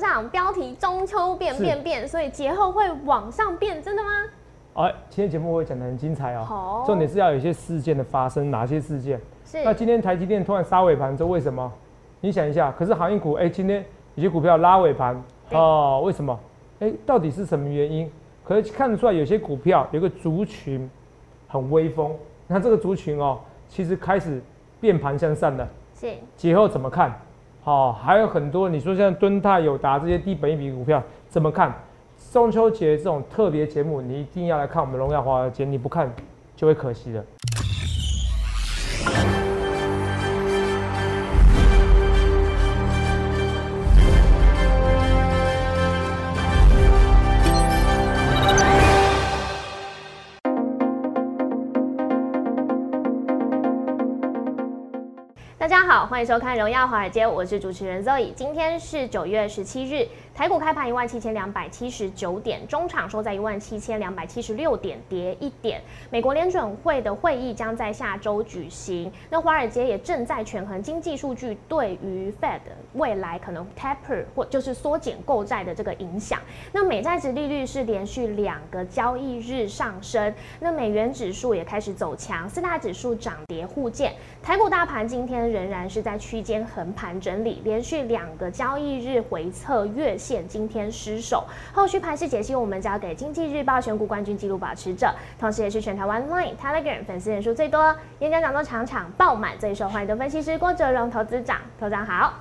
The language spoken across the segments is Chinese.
长，标题中秋变变变，所以节后会往上变，真的吗？哎，今天节目会讲的很精彩哦。好重点是要有一些事件的发生，哪些事件？是那今天台积电突然杀尾盘，这为什么？你想一下，可是航运股，哎、今天有些股票拉尾盘哦，为什么？哎、到底是什么原因？可是看得出来，有些股票有个族群很威风，那这个族群哦，其实开始变盘向上了。是节后怎么看？好、还有很多，你说像敦泰、友达这些低本益比股票怎么看？中秋节这种特别节目，你一定要来看我们荣耀华尔街，你不看就会可惜了。欢迎收看《荣耀华尔街》，我是主持人 Zoe。今天是九月十七日，台股开盘一万七千两百七十九点，中场收在一万七千两百七十六点，跌一点。美国联准会的会议将在下周举行，那华尔街也正在权衡经济数据对于 Fed 未来可能 taper 或就是缩减购债的这个影响。那美债值利率是连续两个交易日上升，那美元指数也开始走强，四大指数涨跌互见。台股大盘今天仍然是在区间横盘整理，连续两个交易日回测月线，今天失守。后续盘势解析我们交给经济日报选股冠军纪录保持者，同时也是全台湾 Line、Telegram 粉丝人数最多、演讲讲座场场爆满、最受欢迎的分析师郭哲荣投资长，投资长好。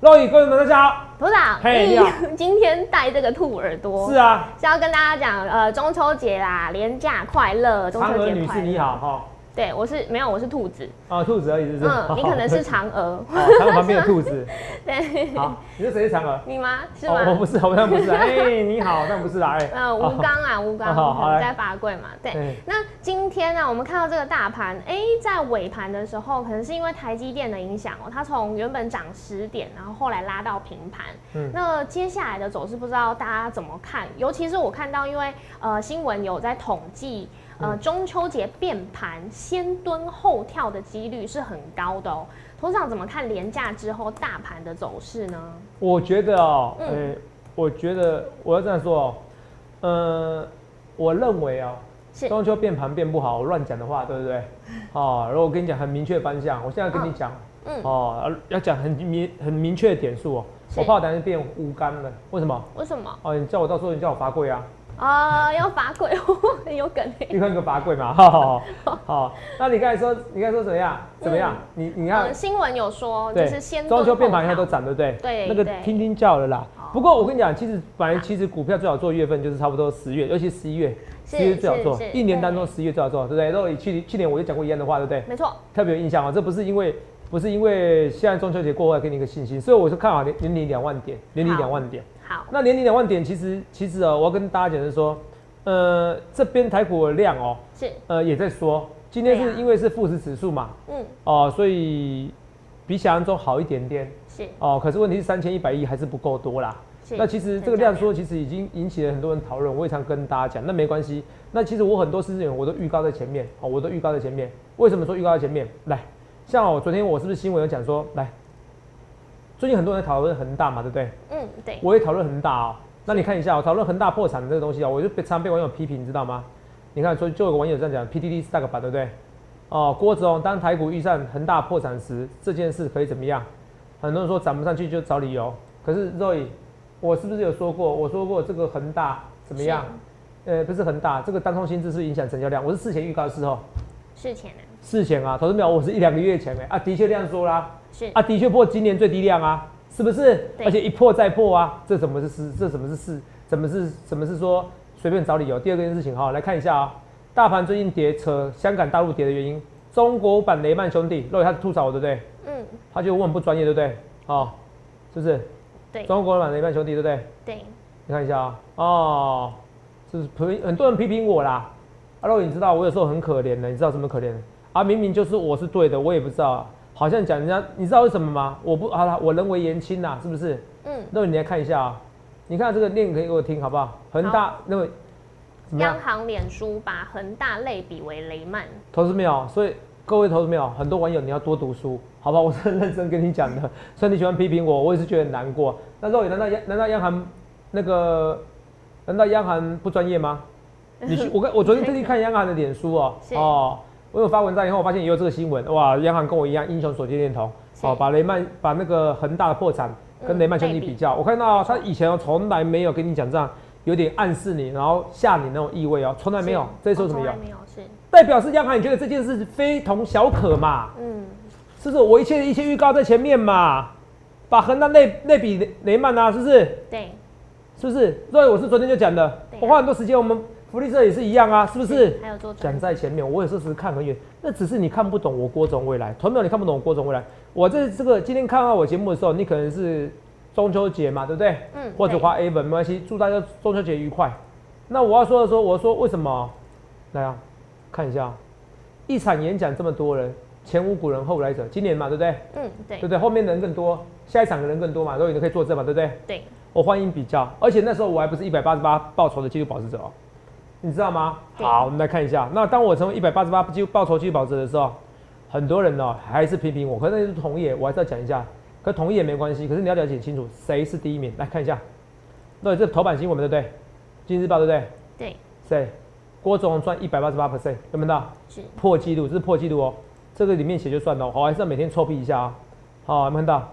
各位们大家好。投资长，嘿你好 今天戴这个兔耳朵，是啊，是要跟大家讲，呃，中秋节啦，连假快乐，中秋节快乐。士你好，哈。对，我是没有，我是兔子。啊，兔子而已，是不是？嗯，你可能是嫦娥。哦，嫦娥旁边的兔子。对，好，你是谁是嫦娥？你吗？是吗，我？不是，好像不是啊。哎，你好，但不是啦。哎，呃，吴刚啊，吴刚好好来可能在罚跪嘛。对对。那今天呢，我们看到这个大盘，哎，在尾盘的时候，可能是因为台积电的影响哦，它从原本涨十点，然后后来拉到平盘。嗯那接下来的走势，不知道大家怎么看？尤其是我看到，因为呃新闻有在统计。呃，嗯中秋节变盘，先蹲后跳的几率是很高的哦。头长怎么看廉价之后大盘的走势呢？我觉得哦，嗯呃，我觉得我要这样说哦，呃，我认为哦，是中秋变盘变不好，我乱讲的话，对不对？哦，如果我跟你讲很明确的方向，我现在跟你讲，嗯，哦，要要讲很明很明确的点数哦，我怕我等下变无干了，为什么？为什么？哦，你叫我到时候你叫我罚跪啊，啊、要罚跪，很有梗欸立刻个罚跪嘛，好好好，好，那你刚才说，你刚才说怎么样？怎么样？你你看嗯，，新闻有说，就对，是先装修变盘以后后跳都涨，对不对？对那个听听叫了啦哦。不过我跟你讲，其实本来其实股票最好做月份就是差不多十月，尤其十一月，是十一月最好做一年当中十一月最好做，对不对？如果你去去年我就讲过一样的话，对不对？没错，特别有印象啊，这不是因为不是因为现在中秋节过后要给你一个信心，所以我是看好年年底两万点，年底两万点。好，那年底两万点，其实其实哦，我要跟大家讲的是说，呃，这边台股的量哦，是，呃也在说，今天是因为是富时指数嘛，嗯，哦、所以比想象中好一点点。是哦，可是问题是三千一百亿还是不够多啦。是。那其实这个量缩，其实已经引起了很多人讨论。我也常跟大家讲，那没关系。那其实我很多事情我都预告在前面，哦，我都预告在前面。为什么说预告在前面？来，像我昨天我是不是新闻有讲说，来，最近很多人在讨论恒大嘛，对不对？嗯，对，我也讨论恒大哦。那你看一下，我讨论恒大破产的这个东西啊，我就被常被网友批评，你知道吗？你看，所以就有个网友这样讲大个吧，对不对？哦，郭子龙当台股遇上恒大破产时，这件事可以怎么样？很多人说涨不上去就找理由。可是 Roy，我是不是有说过？我说过这个恒大怎么样？呃，不是恒大，这个单冲薪资是影响成交量。我是事前预告的时候，是钱呢，事前啊，投资秒我是一两个月前哎啊，的确这样说啦。是啊，的确破今年最低量啊，是不是？而且一破再破啊，这怎么是事？这怎么是事？怎么是怎么是说随便找理由？第二个件事情哈，来看一下啊、大盘最近跌扯香港大陆跌的原因，中国版雷曼兄弟，肉他吐槽我对不对？嗯，他觉得我很不专业对不对？哦，是不是？对中国版雷曼兄弟对不对？对，你看一下啊、哦，就是批很多人批评我啦。阿肉，你知道我有时候很可怜的，你知道什么可怜的？啊，明明就是我是对的，我也不知道啊，好像讲人家，你知道为什么吗？我不好了，我人为言轻呐，是不是？嗯，那你来看一下啊，你看这个念可以给我听好不好？恒大那么样央？行脸书把恒大类比为雷曼，投资没有？所以各位投资没有，很多网友你要多读书，好不好？我是很认真跟你讲的。虽然你喜欢批评我，我也是觉得很难过。那肉眼难道央难道央行那个难道央行不专业吗？你去我跟我昨天特地看央行的脸书哦、是哦，我有发文章以后，我发现也有这个新闻，哇，央行跟我一样英雄所见略同，好哦，把雷曼把那个恒大的破产跟嗯雷曼兄弟类比比较，我看到他以前哦从来没有跟你讲这样，有点暗示你，然后吓你那种意味哦，从来没有是，这时候怎么有哦？没有是，代表是央行，你觉得这件事非同小可嘛？嗯，是不是？我一切一切预告在前面嘛，把恒大类类比雷雷曼啊，是不是？对，是不是？所以我是昨天就讲的，啊我花很多时间，我们福利社也是一样啊，是不是？还有做讲在前面，我也是时看很远，那只是你看不懂我郭总未来，同没有你看不懂我郭总未来。我这这个今天看到我节目的时候，你可能是中秋节嘛，对不对？嗯或者花 A 本没关系，祝大家中秋节愉快。那我要说的说，我说为什么？来啊，看一下，一场演讲这么多人，前无古人后无来者，今年嘛，对不对？嗯对对不对？后面的人更多，下一场的人更多嘛，所以你可以作证嘛，对不对？对，我欢迎比较，而且那时候我还不是一百八十八报酬的纪录保持者哦，你知道吗？好，我们来看一下。那当我成为一百八十八纪录报酬继续保值的时候，很多人呢、还是批评我，可是那是同业，我还是要讲一下。可同业也没关系，可是你要了解清楚谁是第一名。来看一下，对，这头版新闻对不对？经济日报对不对？对，谁？郭总赚一百八十八 percent，有没有到？是，破纪录，这是破纪录哦。这个里面写就算了，我还是要每天臭屁一下啊。好，有没有看到？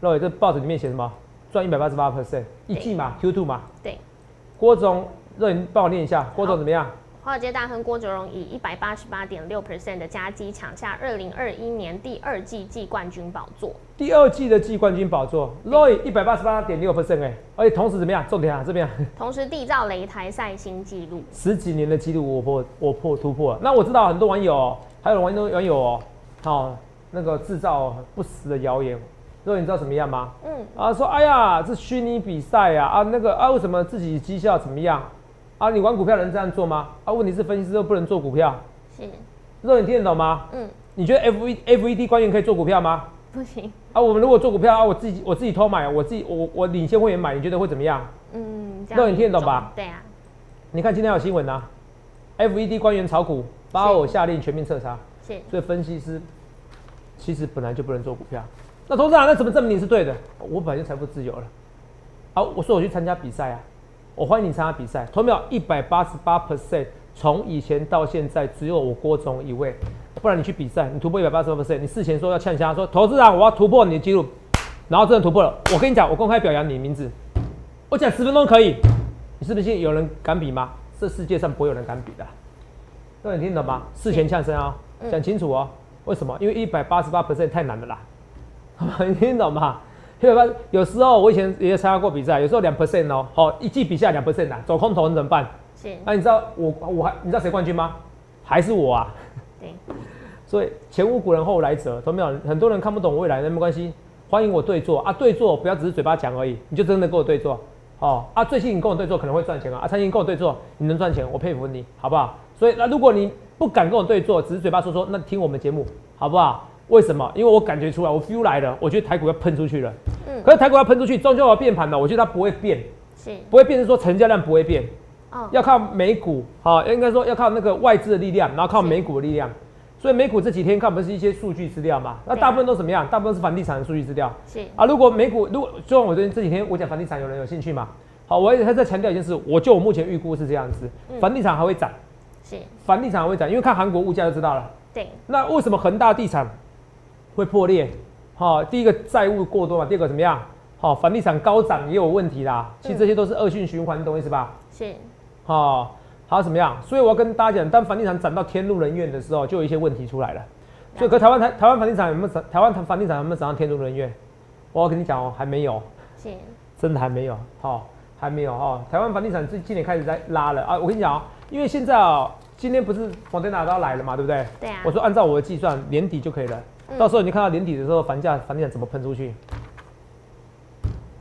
肉伟这报纸里面写什么？赚一百八十八 percent，一季嘛，Q two 嘛。对。郭总，肉伟帮我念一下，郭总怎么样？华尔街大亨郭哲荣以一百八十八点六 percent 的加基抢下二零二一年第二季季冠军宝座。第二季的季冠军宝座，Roy 一百八十八点六 percent 哎，而且同时怎么样？重点啊，这边啊同时缔造擂台赛新纪录。十几年的记录我破我破突破了。那我知道很多网友哦，还有网友网友哦，好、那个制造不实的谣言。肉，你知道怎么样吗？嗯，啊，说哎呀，这虚拟比赛啊，啊那个啊，为什么自己绩效怎么样？啊，你玩股票能这样做吗？啊，问题是分析师都不能做股票，是，肉你听得懂吗？嗯，你觉得 F E F E D 官员可以做股票吗？不行，啊，我们如果做股票啊，我自己我自己偷买，我自己我我领先会员买，你觉得会怎么样？嗯，这那样你听得懂吧？对啊，你看今天有新闻啊，F E D 官员炒股，巴尔下令全面彻查，是，所以分析师其实本来就不能做股票。那董事长，那怎么证明你是对的？我本来就财富自由了。好，我说我去参加比赛啊，我欢迎你参加比赛。投秒一百八十八 percent，从以前到现在只有我郭总一位，不然你去比赛，你突破一百八十八 percent，你事前说要呛虾，说投资长我要突破你的记录，然后真的突破了，我跟你讲，我公开表扬你的名字，我讲十分钟可以，你是不是有人敢比吗？这世界上不会有人敢比的。各位你听懂吗？事前呛声啊，嗯讲清楚哦。为什么？因为一百八十八 percent 太难了啦。你听懂吗？一百八，有时候我以前也参加过比赛，有时候两 percent 哦，好一季比下两 percent 啊，走空头你怎么办？是，那、你知道我我还你知道谁冠军吗？还是我啊？对，所以前无古人后无来者，懂没有？很多人看不懂未来，那没关系，欢迎我对坐啊，对坐不要只是嘴巴讲而已，你就真的跟我对坐哦啊，最近你跟我对坐可能会赚钱啊，啊，最近跟我对坐你能赚钱，我佩服你，好不好？所以那如果你不敢跟我对坐，只是嘴巴说说，那听我们节目好不好？为什么？因为我感觉出来，我 feel 来了，我觉得台股要喷出去了。嗯，可是台股要喷出去，终究要变盘了，我觉得它不会变，是，不会变是说成交量不会变，哦，要靠美股，好、应该说要靠那个外资的力量，然后靠美股的力量。所以美股这几天看不是一些数据资料嘛？那大部分都怎么样？大部分是房地产的数据资料是，啊。如果美股，如果就像我这这几天我讲房地产，有人有兴趣嘛？好，我也还在强调一件事，我就我目前预估是这样子，嗯房地产还会涨，是，房地产还会涨，因为看韩国物价就知道了。对，那为什么恒大地产会破裂？好、第一个债务过多嘛，第二个怎么样？好、房地产高涨也有问题啦。其实这些都是恶性循环，你懂我意思吧？是，好、还有怎么样？所以我要跟大家讲，当房地产涨到天怒人怨的时候，就有一些问题出来了。所以，可台湾台台湾房地产有没有涨？台湾房地产有没有涨到天怒人怨？我要跟你讲哦，还没有，是，真的还没有。好、还没有哦。台湾房地产最今年开始在拉了啊！我跟你讲哦，因为现在哦，今天不是房地产都要来了嘛，对不对？对啊我，说按照我的计算，年底就可以了。嗯到时候你看到年底的时候，房价房地产怎么喷出去？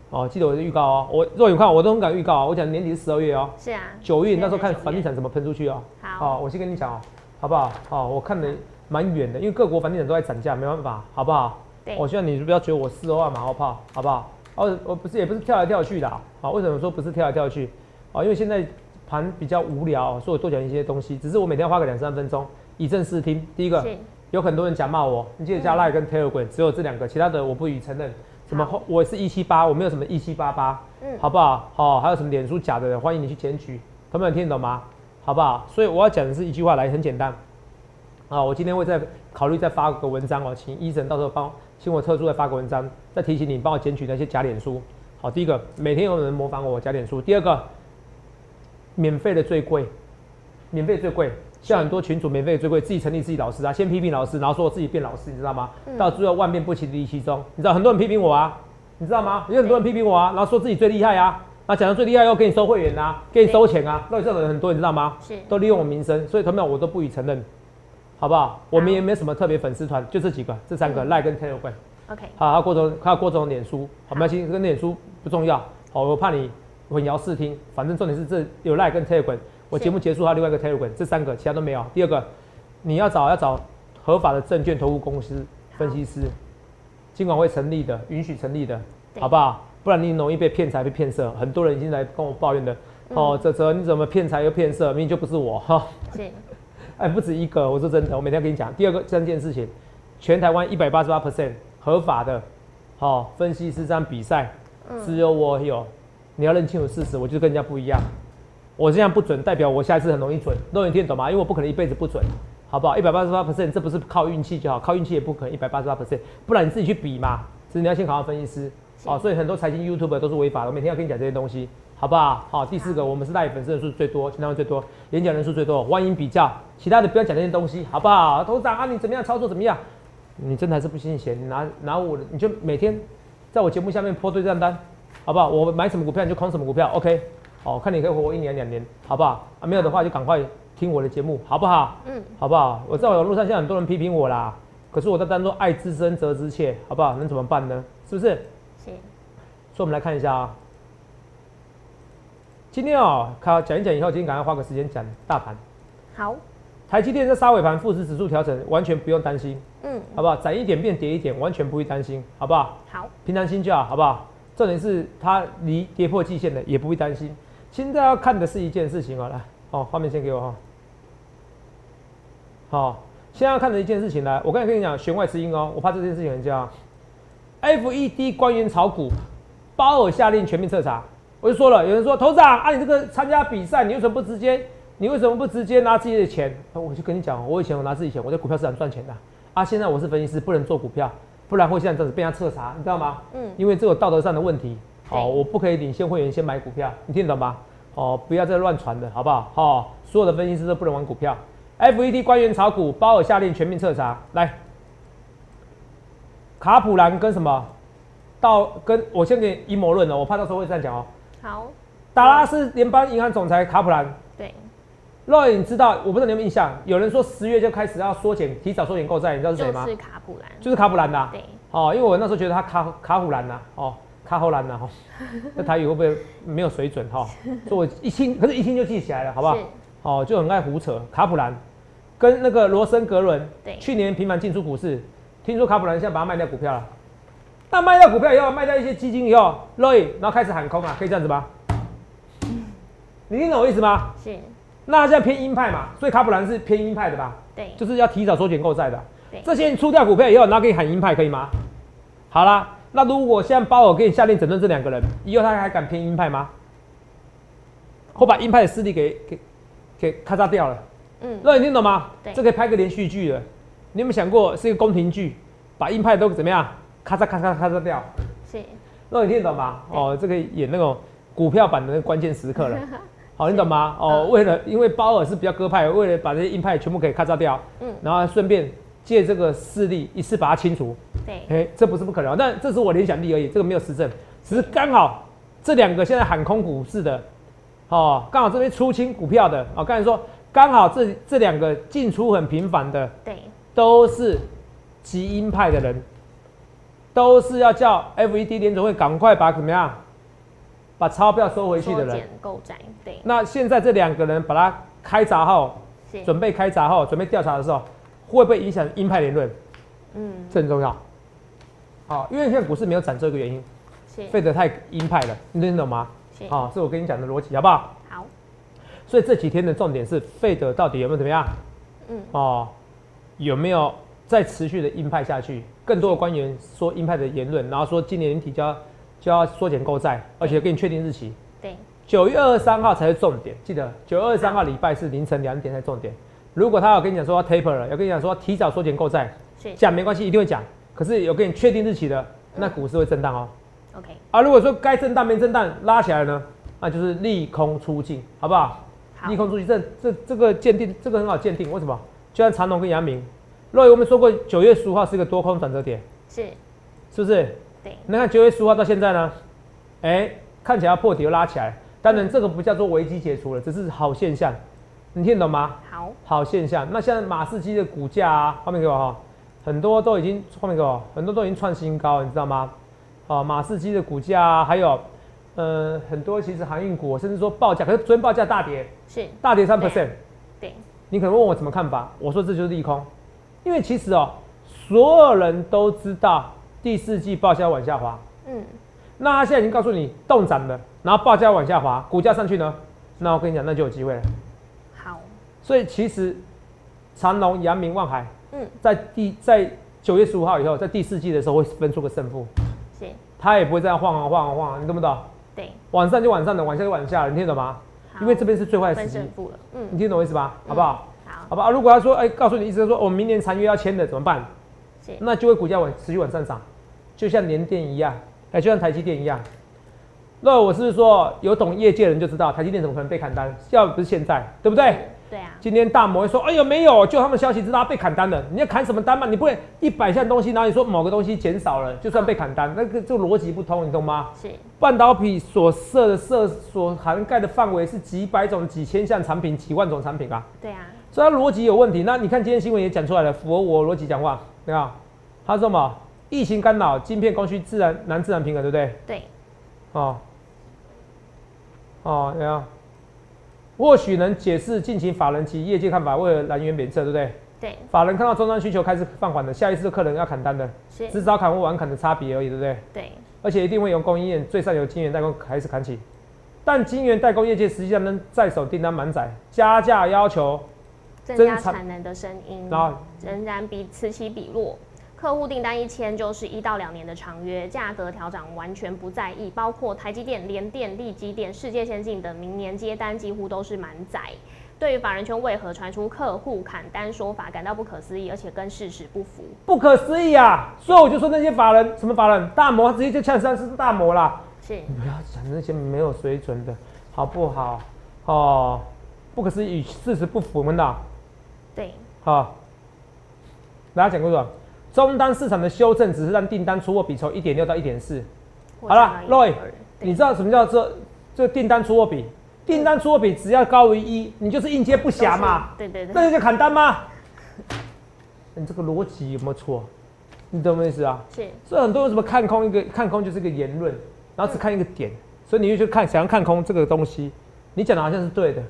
哦，记得我的预告哦。我若有看，我都很敢预告啊。我讲年底是十二月哦，是啊，九月你那时候看房地产怎么喷出去哦。好，哦，我先跟你讲哦，好不好？哦，我看的蛮远的，因为各国房地产都在涨价，没办法，好不好？对，我希望你不要觉得我事后啊马后炮，好不好？哦，我不是也不是跳来跳去的啊。好为什么说不是跳来跳去？啊，因为现在盘比较无聊，所以我多讲一些东西。只是我每天花个两三分钟以正视听。第一个，是，有很多人假骂我，你记得加赖跟 Telegram 只有这两个，其他的我不予承认。什么好？我是一七八，我没有什么一七八八，嗯好不好？好、还有什么脸书假的人，欢迎你去检举，朋友们听得懂吗？好不好？所以我要讲的是一句话来，很简单。啊，我今天会再考虑再发个文章哦，请医生到时候帮请我特殊再发个文章，再提醒你帮我检举那些假脸书。好，第一个，每天有人模仿我假脸书；第二个，免费的最贵，免费最贵。像很多群主免费最贵，自己成立自己老师啊，先批评老师，然后说我自己变老师，你知道吗？嗯。到最后万变不离其中，你知道很多人批评我啊，你知道吗？有很多人批评我啊，然后说自己最厉害啊，然后讲的最厉害又给你收会员啊，给你收钱啊，到底这种人很多，你知道吗？是。都利用我名声，所以他们我都不予承认，好不好？我们也没什么特别粉丝团，就这几个，这三个嗯。赖跟 Telegram，OK，好，还有郭总，还有郭总脸书，好，没关系，跟脸书不重要，好，我怕你混淆视听，反正重点是这有赖跟 Telegram，我节目结束还有另外一个 Telegram，这三个其他都没有。第二个，你要找要找合法的证券投顾公司分析师，金管会成立的，允许成立的，好不好？不然你容易被骗财被骗色，很多人已经来跟我抱怨的，哦，泽泽你怎么骗财又骗色，明明就不是我哈。是 哎，不止一个，我说真的，我每天跟你讲。第二个三件事情，全台湾一百八十八 percent 合法的，好、分析师这样比赛，只有我有。你要认清楚事实，我就跟人家不一样。我这样不准，代表我下一次很容易准，都有听得懂吗？因为我不可能一辈子不准，好不好？一百八十八 percent，这不是靠运气就好，靠运气也不可能一百八十八 percent，不然你自己去比嘛。所以你要先考上分析师，哦，所以很多财经 YouTube 都是违法的，我每天要跟你讲这些东西，好不好？好，第四个，我们是代理粉丝人数最多，全台湾最多，演讲人数最多，欢迎比较，其他的不要讲这些东西，好不好？头长啊，你怎么样操作怎么样？你真的还是不信邪，你拿拿我的，你就每天在我节目下面泼对账单，好不好？我买什么股票你就空什么股票，OK？好，看你可以活我一年两年，好不好？啊，没有的话就赶快听我的节目，好不好？嗯，好不好？我在网络上现在很多人批评我啦，可是我在当做爱之深责之切，好不好？能怎么办呢？是不是？是所以我们来看一下啊，今天哦，看讲一讲以后，今天赶快花个时间讲大盘。好，台积电在杀尾盘富时指数调整，完全不用担心，嗯，好不好？涨一点变跌一点，完全不会担心，好不好？好，平常心就好，好不好？重点是它离跌破季线的也不会担心。现在要看的是一件事情哦，来，哦，画面先给我哈。好、现在要看的一件事情来，我刚才跟你讲弦外之音哦，我怕这件事情很叫 FED 官员炒股，鲍尔下令全面彻查。我就说了，有人说头长啊，你这个参加比赛，你为什么不直接？你为什么不直接拿自己的钱？我就跟你讲，我以前我拿自己钱，我在股票市场赚钱的啊。现在我是分析师，不能做股票，不然会现在这样子被人家彻查，你知道吗？嗯，因为这有道德上的问题，对哦，我不可以领先会员先买股票，你听得懂吗？哦，不要再乱传的好不好？哦，所有的分析师都不能玩股票。FED 官员炒股，鲍尔下令全面彻查。来，卡普兰跟什么？到跟我先给你阴谋论了，我怕到时候会这样讲哦。好，达拉斯联邦银行总裁卡普兰，对，若你知道，我不知道你有没有印象，有人说十月就开始要缩减，提早缩减购债，你知道是谁吗？就是卡普兰，就是卡普兰呐、对，哦，因为我那时候觉得他卡卡普兰呐、哦，卡虎兰呐、哈，那台语会不会没有水准哈、所以我一听，可是一听就记起来了，好不好？哦，就很爱胡扯。卡普兰跟那个罗森格伦，对去年频繁进出股市，听说卡普兰现在把它卖掉股票了。那卖掉股票以后，卖掉一些基金以后，Roy，然后开始喊空啊，可以这样子吗？你听懂我意思吗？是，那他现在偏鹰派嘛，所以卡普兰是偏鹰派的吧？对，就是要提早缩减购债的。对这些人出掉股票以后，然后可以喊鹰派，可以吗？好啦，那如果现在鲍尔给你下令整顿这两个人，以后他还敢偏鹰派吗？或把鹰派的势力给给给咔嚓掉了？嗯，那你听懂吗？对这可以拍个连续剧了。你有没有想过是一个宫廷剧，把鹰派都怎么样？咔嚓咔嚓咔嚓掉？是，那你听得懂吗？对哦，这个演那种股票版的那个关键时刻了。好，你懂吗？哦，嗯为了因为包尔是比较鸽派，为了把这些鹰派全部给咔嚓掉，嗯，然后顺便借这个势力一次把它清除。对，哎、这不是不可能，但这是我联想力而已，这个没有实证，只是刚好这两个现在喊空股市的，哦，刚好这边出清股票的，哦，刚才说刚好这这两个进出很频繁的，对，都是极鹰派的人，都是要叫 FED 联总会赶快把怎么样，把钞票收回去的人。购债，对，那现在这两个人把它开闸后，是，准备开闸后，准备调查的时候，会不会影响鹰派言论？嗯，这很重要。好，因为现在股市没有涨这个原因，是，费德太鹰派了，你听懂吗？是，好，这是我跟你讲的逻辑，好不好？好，所以这几天的重点是费德到底有没有怎么样？嗯，哦，有没有再持续的鹰派下去，更多的官员说鹰派的言论，然后说今年年底就要就要缩减购债，而且给你确定日期，对，九月二十三号才是重点，记得九月二十三号礼拜是凌晨两点才重点。如果他要跟你讲说要 taper 了，要跟你讲说提早缩减购债，是讲没关系，一定会讲。可是有给你确定日期的，那股市会震荡哦。OK，啊，如果说该震荡没震荡拉起来呢，那就是利空出尽，好不好？好。利，空出尽，这这这个鉴定，这个很好鉴定，为什么？就像长隆跟阳明，若我们说过九月十五号是一个多空转折点，是，是不是？对，那看九月十五号到现在呢，哎、看起来要破底又拉起来，当然这个不叫做危机解除了，只是好现象，你听得懂吗？好，好现象。那现在马士基的股价啊，后面给我哈，很多都已经后面给我，很多都已经创新高，你知道吗？哦，马士基的股价啊，还有呃很多其实航运股，甚至说报价，可是昨天报价大跌，是，大跌三对。percent。对，你可能问我怎么看法，我说这就是利空，因为其实哦，所有人都知道第四季报价往下滑，嗯，那他现在已经告诉你动涨了，然后报价往下滑，股价上去呢，那我跟你讲，那就有机会了。好，所以其实长隆、阳明、望海嗯，在第在九月十五号以后，在第四季的时候会分出个胜负，是，它也不会这样晃啊晃啊晃啊，你懂不懂？对，往上就往上的，往下就往下了，你听得懂吗？因为这边是最坏的时机嗯，你听懂我意思吧？好不好？好，好吧，如果他说，哎、告诉你意思是说，我们明年长约要签的怎么办？是，那就会股价往持续往上涨，就像联电一样，哎、就像台积电一样。那我是是说有懂业界的人就知道，台积电怎么可能被砍单？要不是现在，对不对？对啊，今天大摩会说，哎呦没有，就他们消息知道他被砍单了。你要砍什么单嘛？你不会一百项东西，然后你说某个东西减少了，就算被砍单，那个这个逻辑不通，你懂吗？是，半导体所涉的涉所涵盖的范围是几百种、几千项产品、几万种产品啊。对啊，所以它逻辑有问题。那你看今天新闻也讲出来了，符合我逻辑讲话，对吧？他说什么？疫情干扰晶片供需自然难自然平衡，对不对？对，哦，哦，对啊。或许能解释近期法人及业界看法为了来源贬测，对不对？对，法人看到终端需求开始放缓了，下一次客人要砍单的，是，只早砍或晚砍的差别而已，对不对？对，而且一定会由供应链最上游晶圆代工开始砍起。但晶圆代工业界实际上能在手订单满载，加价要求增加产能的声音然后仍然比此起彼落。客户订单一签就是一到两年的长约，价格调整完全不在意，包括台积电、联电、力积电、世界先进等明年接单几乎都是满载。对于法人圈为何传出客户砍单说法感到不可思议，而且跟事实不符。不可思议啊！所以我就说那些法人，什么法人，大摩直接就呛上是大摩啦。是，你不要讲那些没有水准的，好不好？哦，不可思议，与事实不符，我们的对，好。大家讲过什么？终端市场的修正只是让订单出货比从一点六到一点四。好了，Roy，你知道什么叫做这订单出货比？订单出货比只要高于一，你就是应接不暇嘛，对对对，那就叫砍单吗？你这个逻辑有没有错？你懂我意思啊？是所以很多人什么看空一个看空就是一个言论，然后只看一个点，所以你就去看想要看空这个东西，你讲的好像是对的，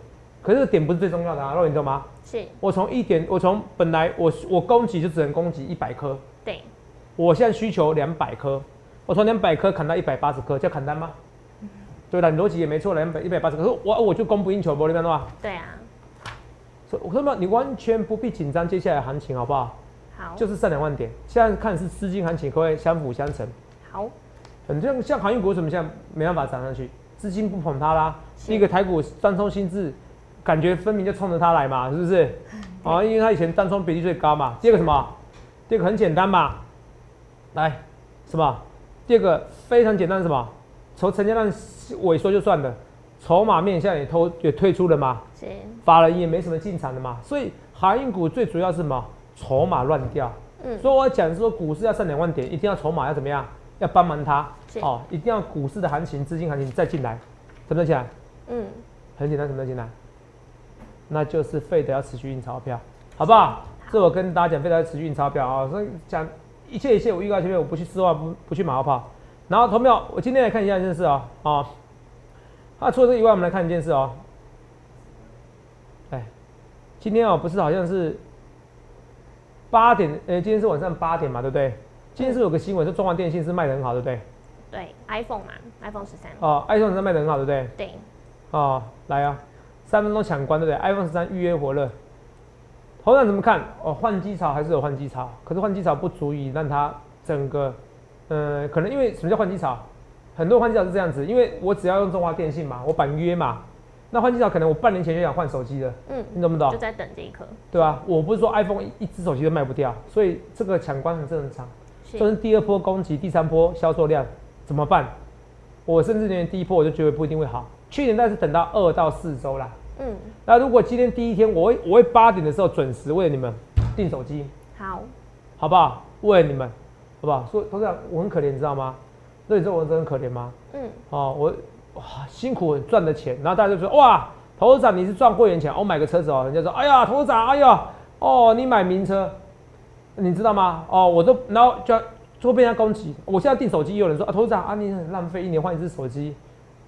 可是这个点不是最重要的啊，肉你懂吗？是，我从一点，我从本来我我供给就只能供给一百颗，对，我现在需求两百颗，我从两百颗砍到一百八十颗，叫砍单吗？对了，你逻辑也没错，两百一百八十颗，可是我我就供不应求，不那边的话，对啊，所以我说嘛，你完全不必紧张接下来行情，好不好？好，就是上两万点，现在看是资金行情可不可以相辅相成？好，很像像航运股为什么现在没办法涨上去？资金不捧它啦。一个台股三冲心智，感觉分明就冲着它来嘛，是不是？啊，因为它以前单冲比例最高嘛。第二个什么？第二个很简单嘛，来什么？第二个非常简单是什么？从成交量萎缩就算了，筹码面现在也偷也退出了嘛，是，法人也没什么进场的嘛，所以航运股最主要是什么？筹码乱掉。嗯，所以我讲说股市要上两万点，一定要筹码要怎么样？要帮忙它是哦，一定要股市的行情、资金行情再进来，怎么起来？嗯，很简单，怎么进来？那就是费德要持续印钞票，好不好？这我跟大家讲，费德要持续印钞票啊。所以讲一切一切，我预告前面我不去丝袜，不不去马后炮。然后投票，我今天来看一下一件事啊、哦，啊，除了这以外，我们来看一件事哦。哎，今天哦，不是好像是八点，呃、今天是晚上八点嘛，对不对？今天是有个新闻，说中华电信是卖的很好，对不对？对，iPhone 嘛，iPhone 十三，哦，iPhone 十三卖的很好，对不对？对，哦，来啊，三分钟抢关，对不对？iPhone 十三预约火热，头上怎么看？哦，换机潮还是有换机潮，可是换机潮不足以让它整个，呃，可能因为什么叫换机潮？很多换机潮是这样子，因为我只要用中华电信嘛，我板约嘛，那换机潮可能我半年前就想换手机了，嗯，你懂不懂就？在等这一刻，对吧？我不是说 iPhone 一一只手机都卖不掉，所以这个抢关很正常。是就是第二波攻击，第三波销售量怎么办？我甚至连第一波我就觉得不一定会好。去年但是等到二到四周啦。嗯，那如果今天第一天，我会我会八点的时候准时为你们订手机，好，好不好？为你们，好不好？所以董事长我很可怜，你知道吗？那你知道我真的很可怜吗？嗯，哦，我哇辛苦赚的钱，然后大家就说哇，董事长你是赚会员钱，我买个车子哦，人家说哎呀，董事长，哎呀，哦你买名车，你知道吗？哦，我都然后就要就会被人家攻击。我现在订手机，也有人说啊，董事长啊，你很浪费，一年换一只手机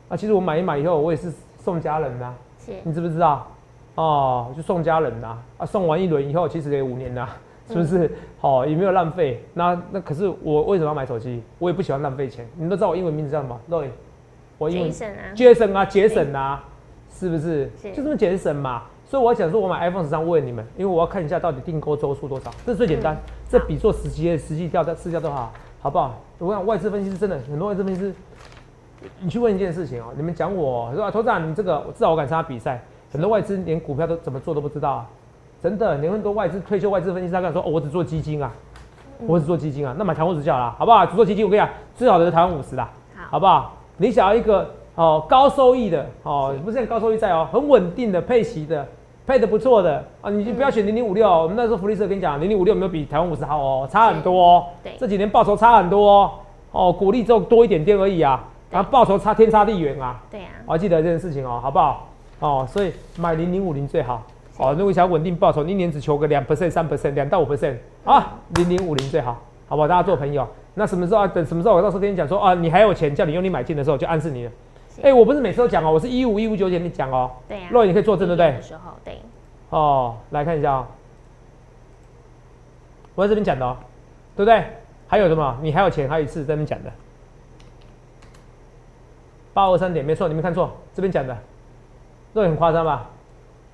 啊。其实我买一买以后，我也是送家人呐、是，你知不知道？哦，就送家人呐、啊，送完一轮以后，其实也五年呐、是不是？哦，也没有浪费。那那可是我为什么要买手机？我也不喜欢浪费钱。你们都知道我英文名字叫什么？Roy，我英文 Jason 啊，Jason 啊，节省啊，是不是？是就这么节省嘛。所以我要讲说，我买 iPhone 十三问你们，因为我要看一下到底订购周数多少，这是最简单，嗯这比做实际实际调的市调都好，好不好？我想外资分析师真的很多外资分析师，你去问一件事情哦、你们讲我说啊，头长你这个至少我敢参加比赛，很多外资连股票都怎么做都不知道啊，真的，连很多外资退休外资分析师他敢说哦，我只做基金啊，嗯我只做基金啊，那买台湾股就好了，好不好？只做基金，我跟你讲，最好的是台湾五十啦。好，好不好？你想要一个哦高收益的哦，不是很高收益债哦，很稳定的配息的，配的不错的啊，你就不要选零零五六。我们那时候福利社跟你讲，零零五六没有比台湾五十好哦，差很多哦。对这几年报酬差很多哦，哦，股利只有多一点点而已啊，对然后报酬差天差地远啊。对呀，哦，记得这件事情哦，好不好？哦，所以买零零五零最好。哦，如果想要稳定报酬，你一年只求个两 percent、三 percent、两到五 percent 啊，零零五零最好，好不好？大家做朋友。那什么时候啊？等什么时候我到时候跟你讲说啊，你还有钱，叫你用力买进的时候，就暗示你了。是哎、我不是每次都讲哦，我是一五一五九点你讲哦。对呀，若你可以作证，对不对的？时候，对，哦，来看一下哦，我在这边讲的哦，对不对？还有什么？你还有钱，还有一次在那边讲的，八二三点，没错，你没看错，这边讲的，这很夸张吧？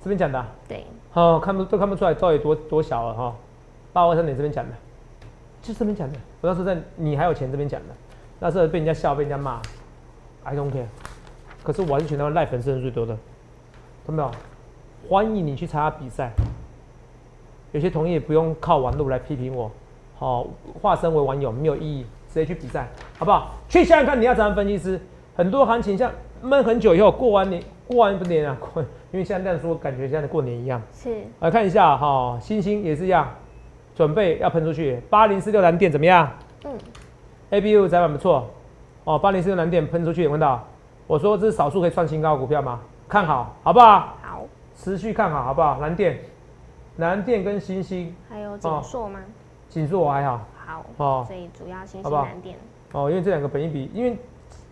这边讲的？啊，对，哦，看不都看不出来到底多多小了哈，八二三点这边讲的，就这边讲的，我那时候在你还有钱这边讲的，那时候被人家笑，被人家骂，I don't care，可是我还是全台湾赖粉丝人最多的，看到没有？欢迎你去参加比赛，有些同业不用靠网络来批评我，好、化身为网友没有意义，直接去比赛，好不好？去想想看，你要怎样分析师？很多行情像闷很久以后，过完年，过完不年啊，过，因为现在这样说，感觉像过年一样。是，来看一下哈，星星也是一样，准备要喷出去。八零四六蓝电怎么样嗯，？ABU 窄板不错哦，八零四六蓝电喷出去，有看到？我说这是少数可以创新高的股票吗？看好，好不好？好，持续看好，好不好？蓝电，蓝电跟星星，还有锦硕吗？锦硕我还好好，哦所以主要新好不好兴蓝电，哦，因为这两个本益比，因为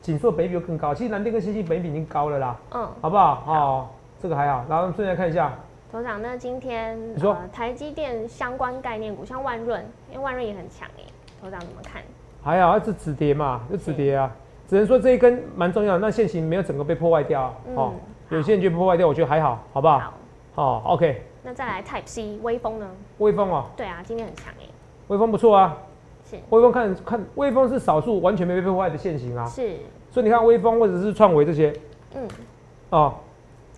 锦硕本益比又更高，其实南电跟星星北比已经高了啦，嗯，好不好？哦，这个还好。然后顺便看一下，头长，那今天你说呃台积电相关概念股，像万润，因为万润也很强哎，头长怎么看？还好，它是止跌嘛，就止跌啊。只能说这一根蛮重要的，那线型没有整个被破坏掉、嗯哦。好有些人觉得破坏掉，我觉得还好，好不好？好，哦，OK，那再来 Type C 微风呢？微风哦，对啊，今天很强哎，微风不错啊。是微风看看，微风是少数完全没被破坏的线型啊。是，所以你看微风或者是创维这些嗯，哦，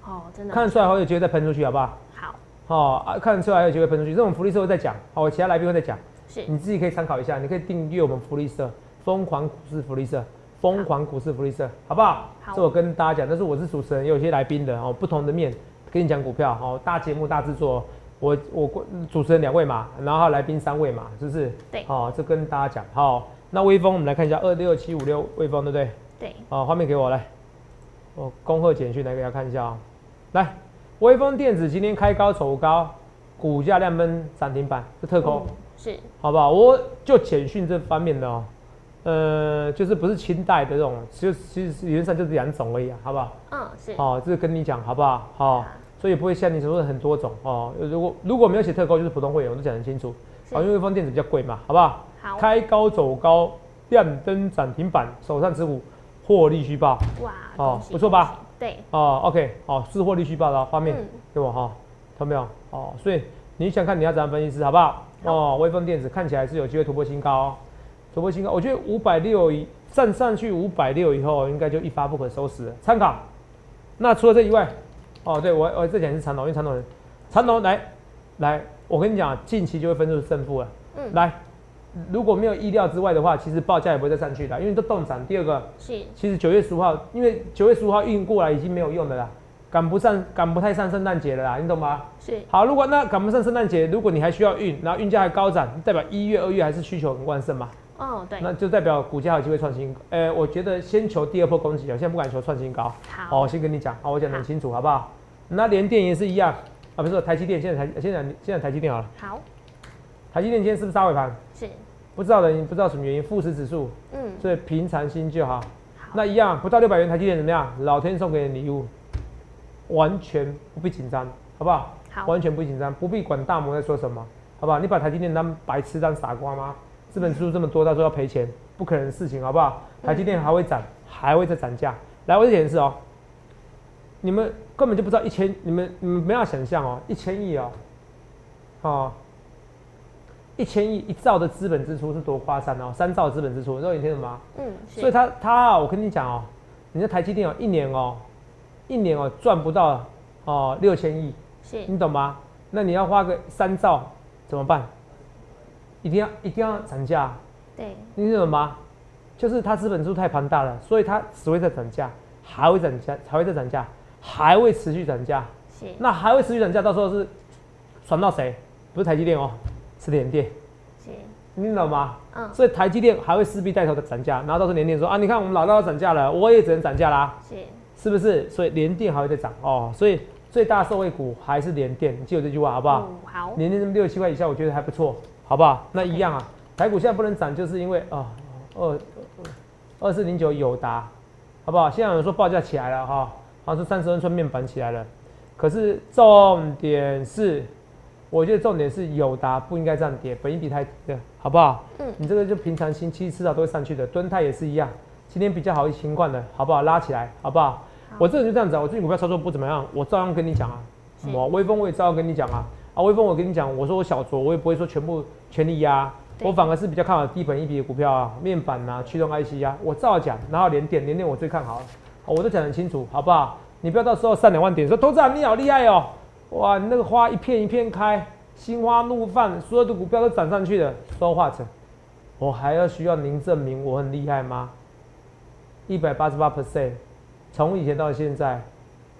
哦，真的看得出来会有机会再喷出去，好不好？好，哦啊，看得出来还有机会喷出去。这种福利社会再讲，好，我其他来宾会再讲，是你自己可以参考一下，你可以订阅我们福利社疯狂股市福利社。疯狂股市福利社，好不好？好这我跟大家讲，但是我是主持人，也有一些来宾的哦，不同的面跟你讲股票哦，大节目大制作，我我主持人两位嘛，然后来宾三位嘛，是不是？对哦，这跟大家讲好。那微风我们来看一下二六七五六微风，对不对？对，好，画面给我来，我恭贺简讯来给大家看一下啊、来，微风电子今天开高走高，股价亮灯涨停板，是特工。嗯是好不好？我就简讯这方面的哦，呃，就是不是清代的这种，就其实理论上就是两种而已啊，好不好？嗯是，好，这是跟你讲好不好？好、好所以不会像你所说的很多种哦。如果如果没有写特高，就是普通会员，我都讲得很清楚。是好，因为微风电子比较贵嘛，好不好？好，开高走高，亮灯涨停板，手上持股，获利虚报哇，哦不错吧？对，哦。OK，好、是获利虚报的哦画面嗯给我哈，看到没有？哦，所以你想看你要怎样分析师好不好？哦，微风电子看起来是有机会突破新高、哦，突破新高，我觉得五百六一站上去五百六以后，应该就一发不可收拾了。参考。那除了这以外，哦，对我我这讲是长龙，因为长龙人，长龙来来，我跟你讲，近期就会分出胜负了。嗯，来，如果没有意料之外的话，其实报价也不会再上去的，因为都动涨。第二个，是其实九月十五号，因为九月十五号运过来已经没有用的啦，赶不上，赶不太上圣诞节了啦，你懂吗？是好，如果那赶不上圣诞节，如果你还需要运，然后运价还高涨，代表一月、二月还是需求很旺盛嘛？哦，对，那就代表股价有机会创新。呃，我觉得先求第二波攻击啊，现在不敢求创新高。好，哦，我先跟你讲，好，我讲得很清楚，好不好？那联电也是一样啊，不是台积电，现在台现在现在台积电好了，好，台积电今天是不是杀尾盘？是，不知道的你不知道什么原因，富时指数，嗯，所以平常心就好。好，那一样不到六百元台积电怎么样？老天送给你礼物，完全不必紧张，好不好？好，完全不紧张，不必管大摩在说什么，好不好？你把台积电当白痴当傻瓜吗？资本支出这么多，到时候要赔钱，不可能的事情，好不好？台积电还会涨，还会再涨价。来，我再解释哦，你们根本就不知道一千，你们你们没法想象哦，一千亿哦，哦，一千亿一兆的资本支出是多夸张哦，三兆资本支出，肉眼听懂吗？嗯，所以他他啊，我跟你讲哦，你的台积电哦，一年哦，一年哦赚不到哦六千亿，是，你懂吗？那你要花个三兆怎么办？一定要一定要涨价，对，你懂吗？就是它资本数太庞大了，所以它只会在涨价，还会涨价，还会再涨价，还会持续涨价。是，那还会持续涨价，到时候是传到谁？不是台积电哦，是联电，是，你懂吗？嗯，所以台积电还会势必带头的涨价，然后到时候联电说啊，你看我们老大要涨价了，我也只能涨价啦，是，是不是？所以联电还会再涨哦，所以最大受惠股还是联电，你记住这句话好不好？嗯，好，年年六七块以下，我觉得还不错，好不好？那一样啊，台股现在不能涨，就是因为啊，二二四零九友达，好不好？现在有人说报价起来了哈，好像是三十二寸面板起来了，可是重点是，我觉得重点是友达不应该这样跌，本益比太低了，好不好？嗯你这个就平常心，其实迟早都会上去的。敦泰也是一样，今天比较好一情况的，好不好？拉起来，好不好？好我这人就这样子啊，我最近股票操作不怎么样，我照样跟你讲啊。是什么微风我也照样跟你讲啊。啊，微风我跟你讲，我说我小酌，我也不会说全部全力压，对我反而是比较看好低本一比的股票啊，面板啊，驱动 IC 啊，我照样讲。然后连点，连点我最看好，好我都讲得很清楚，好不好？你不要到时候上两万点说投资人你好厉害哦，哇，你那个花一片一片开，心花怒放，所有的股票都涨上去了，说话成，我还要需要您证明我很厉害吗？一百八十八 percent，从以前到现在，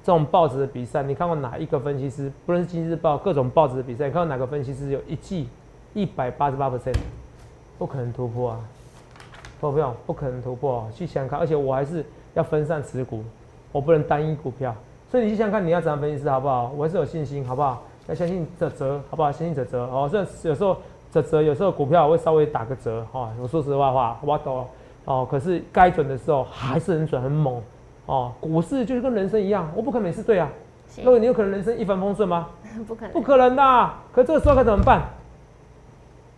这种报纸的比赛，你看过哪一个分析师？不论是《经济日报》各种报纸的比赛，你看过哪个分析师有一季一百八十八 percent？不可能突破啊！投票不可能突破、啊，去想看，而且我还是要分散持股，我不能单一股票，所以你去想看，你要怎样分析师好不好？我还是有信心，好不好？要相信泽泽，好不好？相信泽泽哦。虽然有时候泽泽有时候股票会稍微打个折哈、哦，我说实话话，我懂哦。可是该准的时候还是很准很猛哦。股市就是跟人生一样，我不可能每次对啊。是那么你有可能人生一帆风顺吗？不可能，不可能的啊。可这个时候该怎么办？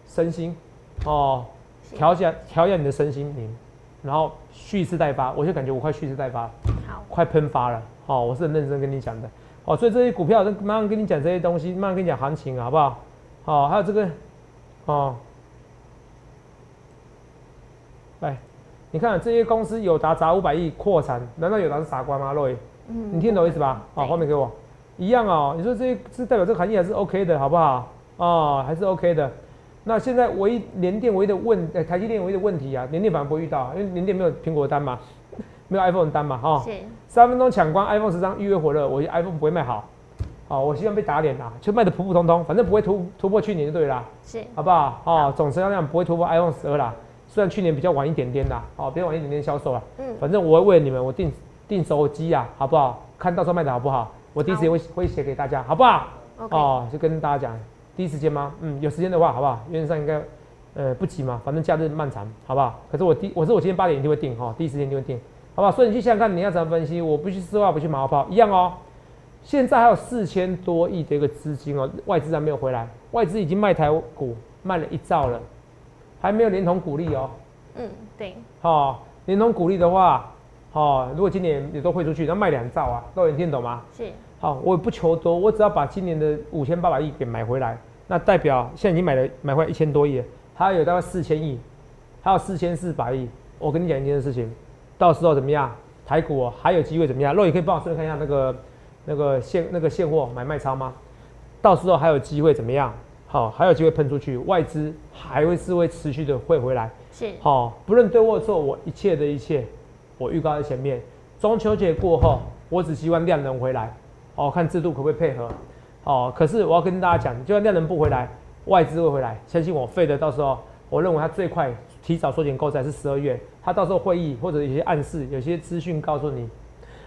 身心哦，是调下调养你的身心灵，然后蓄势待发。我就感觉我快蓄势待发，好，快喷发了。哦，我是很认真跟你讲的。哦，所以这些股票，慢慢跟你讲这些东西，慢慢跟你讲行情啊，好不好？哦，还有这个，哦，来，你看这些公司友达砸五百亿扩产，难道友达是傻瓜吗？洛伊，嗯你听懂意思吧？好，对画面给我，一样哦。你说这些是代表这个行业还是 OK 的，好不好？哦，还是 OK 的。那现在唯一联电唯一的问，呃，台积电唯一的问题啊，联电反而不会遇到，因为联电没有苹果的单嘛，没有 iPhone 的单嘛，哈、是，三分钟抢光 iPhone 十张预约火热，我 iPhone 不会卖好，哦，我希望被打脸啦，就卖的普普通通，反正不会突突破去年就对啦，是，好不好？哦，总成交量不会突破 iPhone 十二啦，虽然去年比较晚一点点啦，哦，比较晚一点点销售啦，嗯，反正我会为了你们，我订订手机啊，好不好？看到时候卖的好不好？我第一时间会会写给大家，好不好哦，就跟大家讲，第一时间吗？嗯，有时间的话，好不好？原则上应该，呃，不急嘛，反正假日漫长，好不好？可是我第，我是我今天八点一定会定哈、第一时间一定会定，好不好？所以你去想想看，你要怎么分析？我不去丝袜，不去马后炮，一样哦。现在还有四千多亿的一个资金哦，外资还没有回来，外资已经卖台股卖了一兆了，还没有连同股利哦。嗯，对，哦，连同股利的话，哦，如果今年也都汇出去，那卖两兆啊，都有人听懂吗？是，好，我也不求多，我只要把今年的五千八百亿给买回来，那代表现在已经买了买回来一千多亿，还有大概四千亿，还有四千四百亿。我跟你讲一件事情，到时候怎么样？台股还有机会怎么样？肉也可以帮我顺便看一下那个那个现那个现货买卖超吗？到时候还有机会怎么样？好，还有机会喷出去，外资还会是会持续的会回来。是好，不论对或错，我一切的一切，我预告在前面。中秋节过后，我只希望量能回来。哦，看制度可不可以配合。哦，可是我要跟大家讲，就算量能不回来，外资会回来，相信我，费的到时候，我认为他最快提早缩减购债是十二月，它到时候会议或者有些暗示，有些资讯告诉你，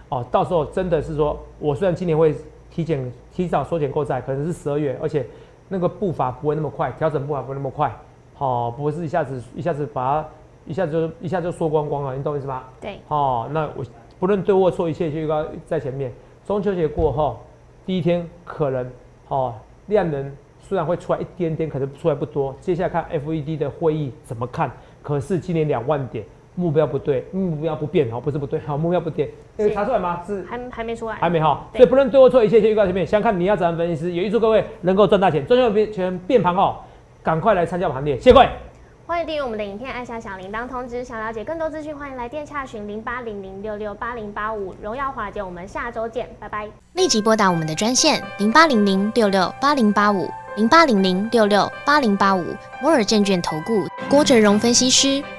哦，到时候真的是说，我虽然今年会提前提早缩减购债，可能是十二月，而且那个步伐不会那么快，调整步伐不会那么快，哦，不会是一下子一下子把它一下子就一下就缩光光了，你懂我意思吗？对，哦，那我不论对或错，一切就应该在前面。中秋节过后，第一天可能哦量能虽然会出来一点点，可能出来不多。接下来看 FED 的会议怎么看？可是今年两万点目标不对，目标不变哦，不是不对，好目标不变，那个查出来吗？是还还没出来，还没哈。所以不论对或错，一切就预告前面。想看你要怎样分析师，也预祝各位能够赚大钱。中秋节全变盘哦，赶快来参加行列，谢各位。欢迎订阅我们的影片，按下小铃铛通知。想了解更多资讯，欢迎来电洽询零八零零六六八零八五。荣耀华姐，我们下周见，拜拜。立即拨打我们的专线零八零零六六八零八五零八零零六六八零八五摩尔证券投顾郭哲荣分析师。